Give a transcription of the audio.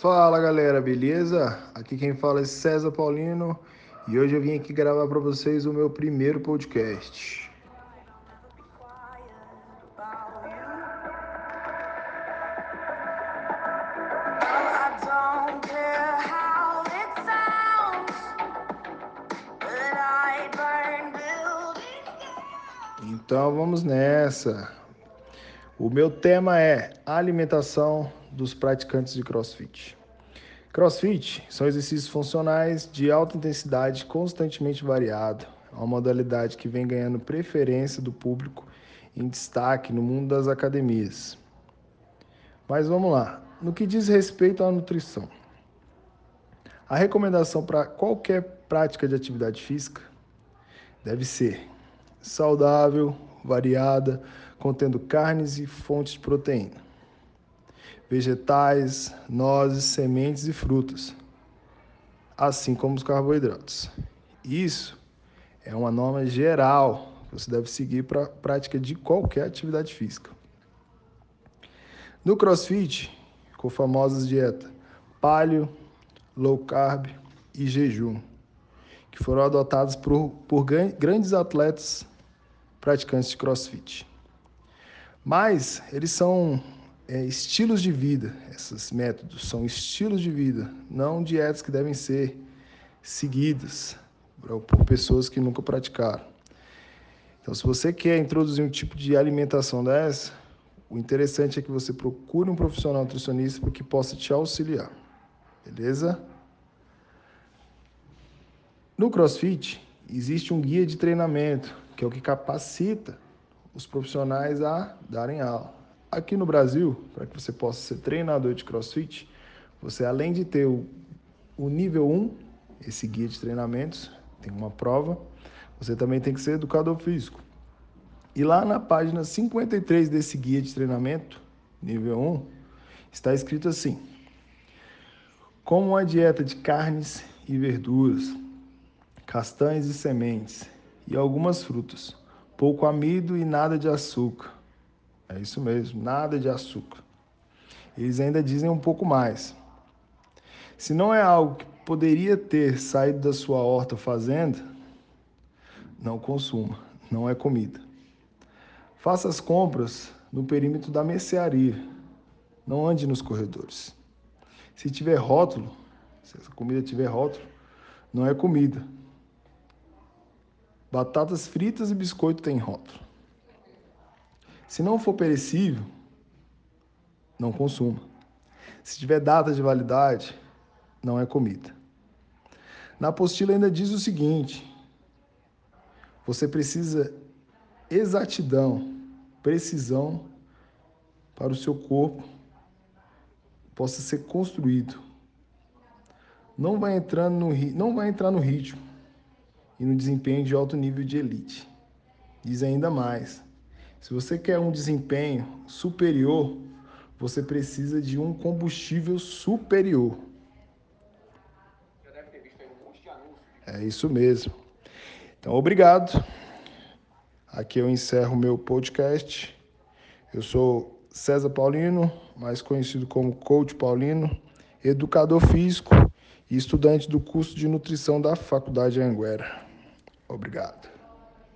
Fala galera, beleza? Aqui quem fala é César Paulino e hoje eu vim aqui gravar para vocês o meu primeiro podcast. Então vamos nessa. O meu tema é alimentação dos praticantes de CrossFit. CrossFit são exercícios funcionais de alta intensidade constantemente variado. É uma modalidade que vem ganhando preferência do público em destaque no mundo das academias. Mas vamos lá. No que diz respeito à nutrição, a recomendação para qualquer prática de atividade física deve ser saudável, variada, contendo carnes e fontes de proteína, vegetais, nozes, sementes e frutas, assim como os carboidratos. Isso é uma norma geral que você deve seguir para a prática de qualquer atividade física. No CrossFit, com famosas dietas paleo, low carb e jejum, que foram adotadas por, por grandes atletas praticantes de crossfit. Mas eles são é, estilos de vida, esses métodos são estilos de vida, não dietas que devem ser seguidas por pessoas que nunca praticaram. Então, se você quer introduzir um tipo de alimentação dessa, o interessante é que você procure um profissional nutricionista que possa te auxiliar. Beleza? No CrossFit, existe um guia de treinamento que é o que capacita os profissionais a darem aula. Aqui no Brasil, para que você possa ser treinador de crossfit, você além de ter o, o nível 1, esse guia de treinamentos, tem uma prova, você também tem que ser educador físico. E lá na página 53 desse guia de treinamento, nível 1, está escrito assim: Como uma dieta de carnes e verduras, castanhas e sementes, e algumas frutas. Pouco amido e nada de açúcar. É isso mesmo, nada de açúcar. Eles ainda dizem um pouco mais. Se não é algo que poderia ter saído da sua horta fazenda, não consuma, não é comida. Faça as compras no perímetro da mercearia. Não ande nos corredores. Se tiver rótulo, se essa comida tiver rótulo, não é comida. Batatas fritas e biscoito têm rótulo. Se não for perecível, não consuma. Se tiver data de validade, não é comida. Na apostila ainda diz o seguinte: você precisa exatidão, precisão para o seu corpo possa ser construído. Não vai entrando no não vai entrar no ritmo e no desempenho de alto nível de elite. Diz ainda mais: se você quer um desempenho superior, você precisa de um combustível superior. É isso mesmo. Então, obrigado. Aqui eu encerro meu podcast. Eu sou César Paulino, mais conhecido como Coach Paulino, educador físico e estudante do curso de nutrição da Faculdade Anguera. Obrigado.